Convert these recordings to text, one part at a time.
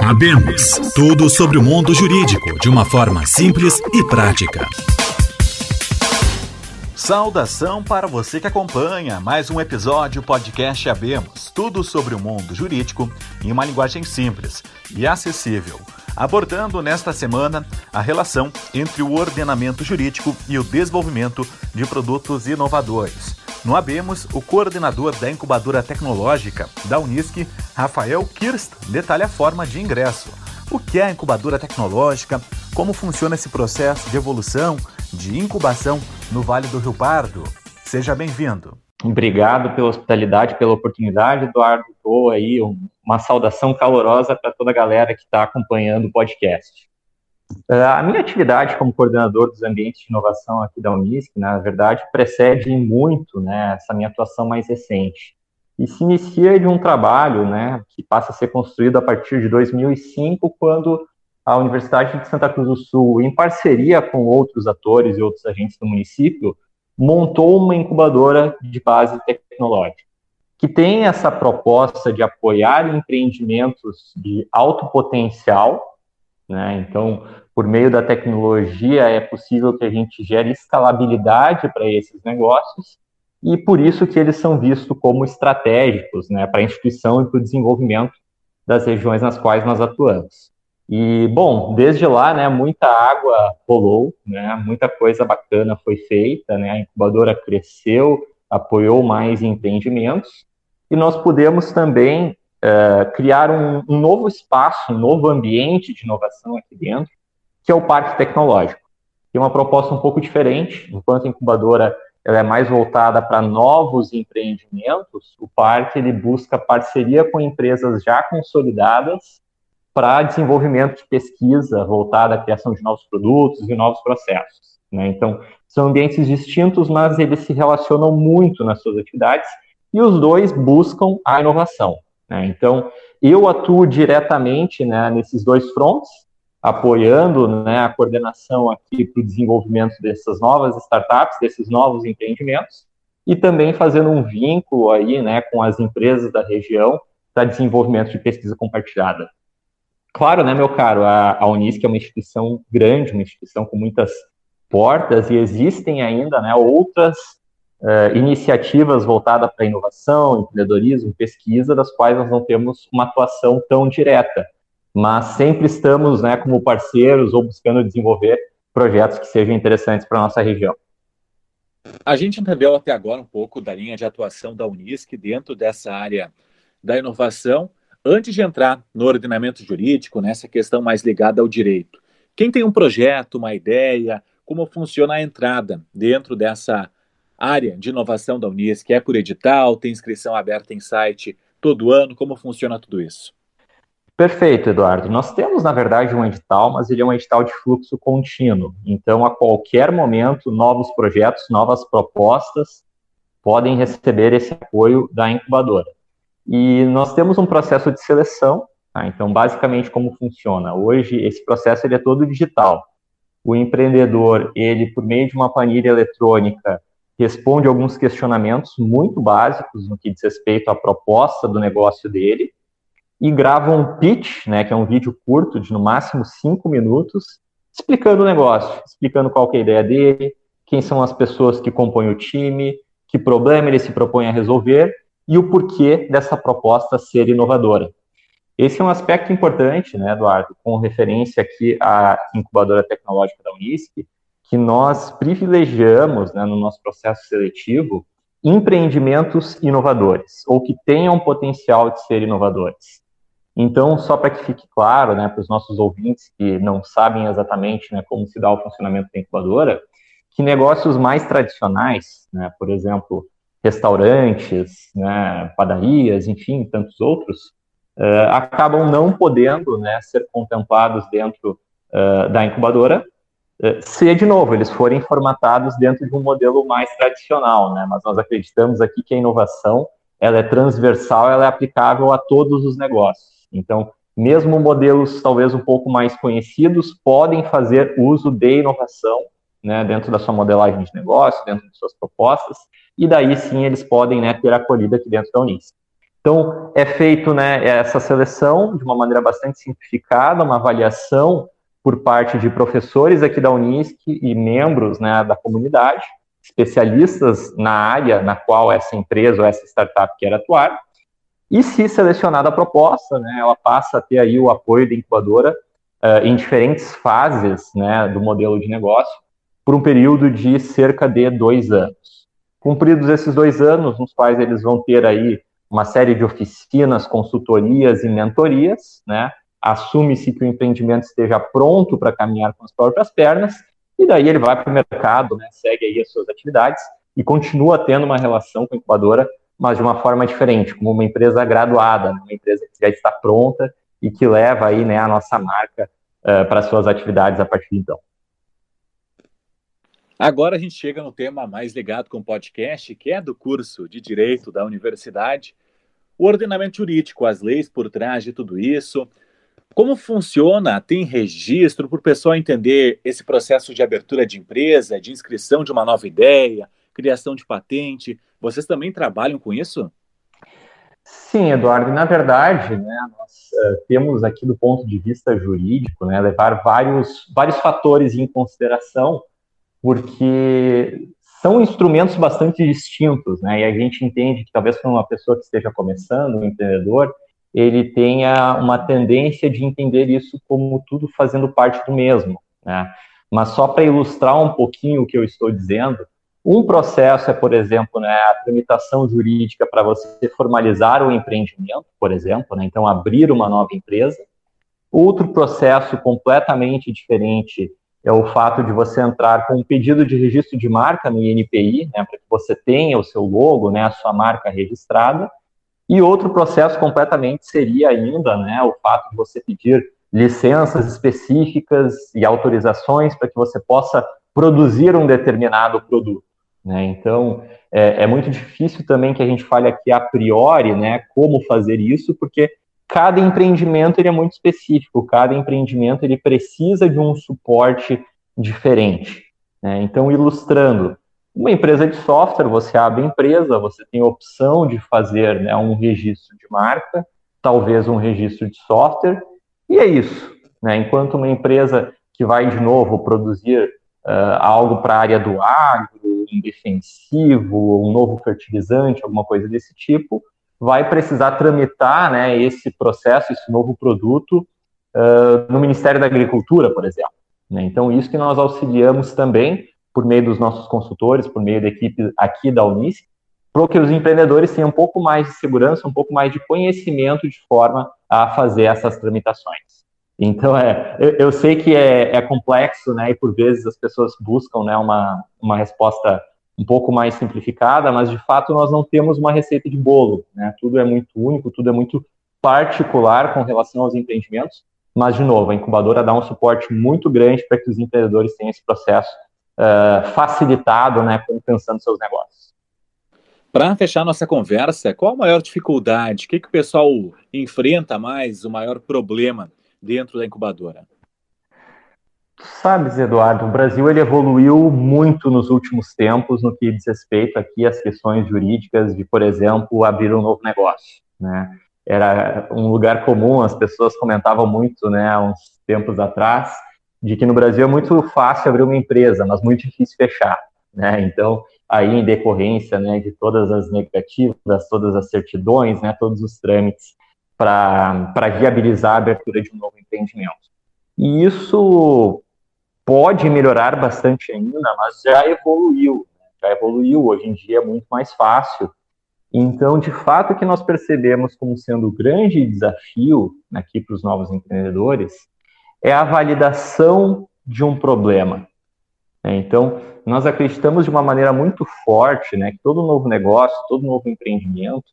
Abemos tudo sobre o mundo jurídico de uma forma simples e prática. Saudação para você que acompanha mais um episódio podcast Abemos, tudo sobre o mundo jurídico em uma linguagem simples e acessível, abordando nesta semana a relação entre o ordenamento jurídico e o desenvolvimento de produtos inovadores. No Abemos, o coordenador da incubadora tecnológica da Unisc, Rafael Kirst, detalha a forma de ingresso. O que é a incubadora tecnológica? Como funciona esse processo de evolução, de incubação no Vale do Rio Pardo? Seja bem-vindo. Obrigado pela hospitalidade, pela oportunidade, Eduardo. Dou aí uma saudação calorosa para toda a galera que está acompanhando o podcast. É, a minha atividade como coordenador dos ambientes de inovação aqui da Unisc, na verdade, precede muito né, essa minha atuação mais recente. E se inicia de um trabalho né, que passa a ser construído a partir de 2005, quando a Universidade de Santa Cruz do Sul, em parceria com outros atores e outros agentes do município, montou uma incubadora de base tecnológica, que tem essa proposta de apoiar empreendimentos de alto potencial né? Então, por meio da tecnologia, é possível que a gente gere escalabilidade para esses negócios e por isso que eles são vistos como estratégicos né, para a instituição e para o desenvolvimento das regiões nas quais nós atuamos. E, bom, desde lá, né, muita água rolou, né, muita coisa bacana foi feita, né, a incubadora cresceu, apoiou mais empreendimentos, e nós pudemos também uh, criar um, um, novo espaço, um novo ambiente de inovação aqui dentro, que é o Parque Tecnológico. Tem uma proposta um pouco diferente, enquanto a incubadora ela é mais voltada para novos empreendimentos, o parque ele busca parceria com empresas já consolidadas para desenvolvimento de pesquisa voltada à criação de novos produtos e novos processos. Né? Então, são ambientes distintos, mas eles se relacionam muito nas suas atividades e os dois buscam a inovação. Né? Então, eu atuo diretamente né, nesses dois fronts, apoiando né, a coordenação aqui para o desenvolvimento dessas novas startups, desses novos empreendimentos, e também fazendo um vínculo aí né, com as empresas da região para desenvolvimento de pesquisa compartilhada. Claro, né, meu caro, a, a Unisc é uma instituição grande, uma instituição com muitas portas, e existem ainda né, outras uh, iniciativas voltadas para inovação, empreendedorismo, pesquisa, das quais nós não temos uma atuação tão direta, mas sempre estamos, né, como parceiros ou buscando desenvolver projetos que sejam interessantes para nossa região. A gente entendeu até agora um pouco da linha de atuação da Unisc dentro dessa área da inovação. Antes de entrar no ordenamento jurídico, nessa questão mais ligada ao direito, quem tem um projeto, uma ideia, como funciona a entrada dentro dessa área de inovação da Unisc é por edital, tem inscrição aberta em site todo ano, como funciona tudo isso? Perfeito, Eduardo. Nós temos, na verdade, um edital, mas ele é um edital de fluxo contínuo. Então, a qualquer momento, novos projetos, novas propostas podem receber esse apoio da incubadora. E nós temos um processo de seleção. Tá? Então, basicamente, como funciona? Hoje, esse processo ele é todo digital. O empreendedor, ele, por meio de uma planilha eletrônica, responde alguns questionamentos muito básicos no que diz respeito à proposta do negócio dele e grava um pitch, né, que é um vídeo curto de no máximo cinco minutos, explicando o negócio, explicando qual é a ideia dele, quem são as pessoas que compõem o time, que problema ele se propõe a resolver e o porquê dessa proposta ser inovadora. Esse é um aspecto importante, né, Eduardo, com referência aqui à incubadora tecnológica da Unisc, que nós privilegiamos né, no nosso processo seletivo empreendimentos inovadores, ou que tenham potencial de ser inovadores. Então, só para que fique claro né, para os nossos ouvintes que não sabem exatamente né, como se dá o funcionamento da incubadora, que negócios mais tradicionais, né, por exemplo, restaurantes, né, padarias, enfim, tantos outros, uh, acabam não podendo né, ser contemplados dentro uh, da incubadora, se, de novo, eles forem formatados dentro de um modelo mais tradicional, né? Mas nós acreditamos aqui que a inovação, ela é transversal, ela é aplicável a todos os negócios. Então, mesmo modelos talvez um pouco mais conhecidos podem fazer uso de inovação, né, dentro da sua modelagem de negócio, dentro de suas propostas, e daí sim eles podem, né, ter acolhida aqui dentro da Unisc. Então, é feito né, essa seleção de uma maneira bastante simplificada, uma avaliação por parte de professores aqui da Unisc e membros né, da comunidade, especialistas na área na qual essa empresa ou essa startup quer atuar, e se selecionada a proposta, né, ela passa a ter aí o apoio da incubadora uh, em diferentes fases né, do modelo de negócio, por um período de cerca de dois anos. Cumpridos esses dois anos, nos quais eles vão ter aí uma série de oficinas, consultorias e mentorias, né? Assume-se que o empreendimento esteja pronto para caminhar com as próprias pernas, e daí ele vai para o mercado, né? segue aí as suas atividades e continua tendo uma relação com a incubadora, mas de uma forma diferente, como uma empresa graduada, né? uma empresa que já está pronta e que leva aí né, a nossa marca uh, para suas atividades a partir de então. Agora a gente chega no tema mais ligado com o podcast, que é do curso de Direito da Universidade, o ordenamento jurídico, as leis por trás de tudo isso. Como funciona? Tem registro para o pessoal entender esse processo de abertura de empresa, de inscrição de uma nova ideia, criação de patente? Vocês também trabalham com isso? Sim, Eduardo. Na verdade, né, nós uh, temos aqui do ponto de vista jurídico, né, levar vários, vários fatores em consideração porque são instrumentos bastante distintos, né? E a gente entende que talvez para uma pessoa que esteja começando, um empreendedor, ele tenha uma tendência de entender isso como tudo fazendo parte do mesmo, né? Mas só para ilustrar um pouquinho o que eu estou dizendo, um processo é, por exemplo, né, a tramitação jurídica para você formalizar o empreendimento, por exemplo, né, então abrir uma nova empresa. Outro processo completamente diferente é o fato de você entrar com um pedido de registro de marca no INPI, né, para que você tenha o seu logo, né, a sua marca registrada. E outro processo completamente seria ainda né, o fato de você pedir licenças específicas e autorizações para que você possa produzir um determinado produto. Né? Então, é, é, muito difícil também que a gente fale aqui a priori né, como fazer isso, porque cada empreendimento ele é muito específico, cada empreendimento ele precisa de um suporte diferente. Né? Então, ilustrando, uma empresa de software, você abre empresa, você tem a opção de fazer né, um registro de marca, talvez um registro de software, e é isso. Né? Enquanto uma empresa que vai, de novo, produzir uh, algo para a área do agro, um defensivo, um novo fertilizante, alguma coisa desse tipo, vai precisar tramitar né, esse processo, esse novo produto, uh, no Ministério da Agricultura, por exemplo. Né? Então, isso que nós auxiliamos também, por meio dos nossos consultores, por meio da equipe aqui da Unisc, para que os empreendedores tenham um pouco mais de segurança, um pouco mais de conhecimento de forma a fazer essas tramitações. Então, é, eu, eu sei que é, é, complexo, né, e por vezes as pessoas buscam, né, uma, uma resposta um pouco mais simplificada, mas de fato nós não temos uma receita de bolo, né? Tudo é muito único, tudo é muito particular com relação aos empreendimentos, mas de novo, a incubadora dá um suporte muito grande para que os empreendedores tenham esse processo uh, facilitado, né, pensando seus negócios. Para fechar nossa conversa, qual a maior dificuldade? O que, que o pessoal enfrenta mais, o maior problema dentro da incubadora? Sabes, Eduardo, o Brasil ele evoluiu muito nos últimos tempos no que diz respeito aqui às questões jurídicas de, por exemplo, abrir um novo negócio, né? Era um lugar comum, as pessoas comentavam muito, né, há uns tempos atrás, de que no Brasil é muito fácil abrir uma empresa, mas muito difícil fechar, né? Então, aí em decorrência, né, de todas as negativas, todas as certidões, né, todos os trâmites para viabilizar a abertura de um novo empreendimento. E isso pode melhorar bastante ainda, mas já evoluiu, né? já evoluiu. Hoje em dia é muito mais fácil. Então, de fato, o que nós percebemos como sendo o grande desafio aqui para os novos empreendedores é a validação de um problema. Né? Então, nós acreditamos de uma maneira muito forte né, que todo novo negócio, todo novo empreendimento,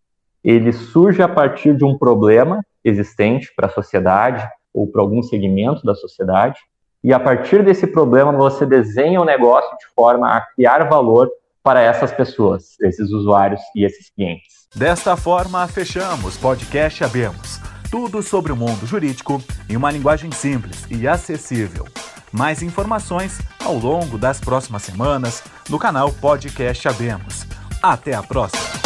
ele surge a partir de um problema existente para a sociedade ou para algum segmento da sociedade, e a partir desse problema você desenha o um negócio de forma a criar valor para essas pessoas, esses usuários e esses clientes. Desta forma, fechamos podcast Abemos. Tudo sobre o mundo jurídico em uma linguagem simples e acessível. Mais informações ao longo das próximas semanas no canal Podcast Abemos. Até a próxima!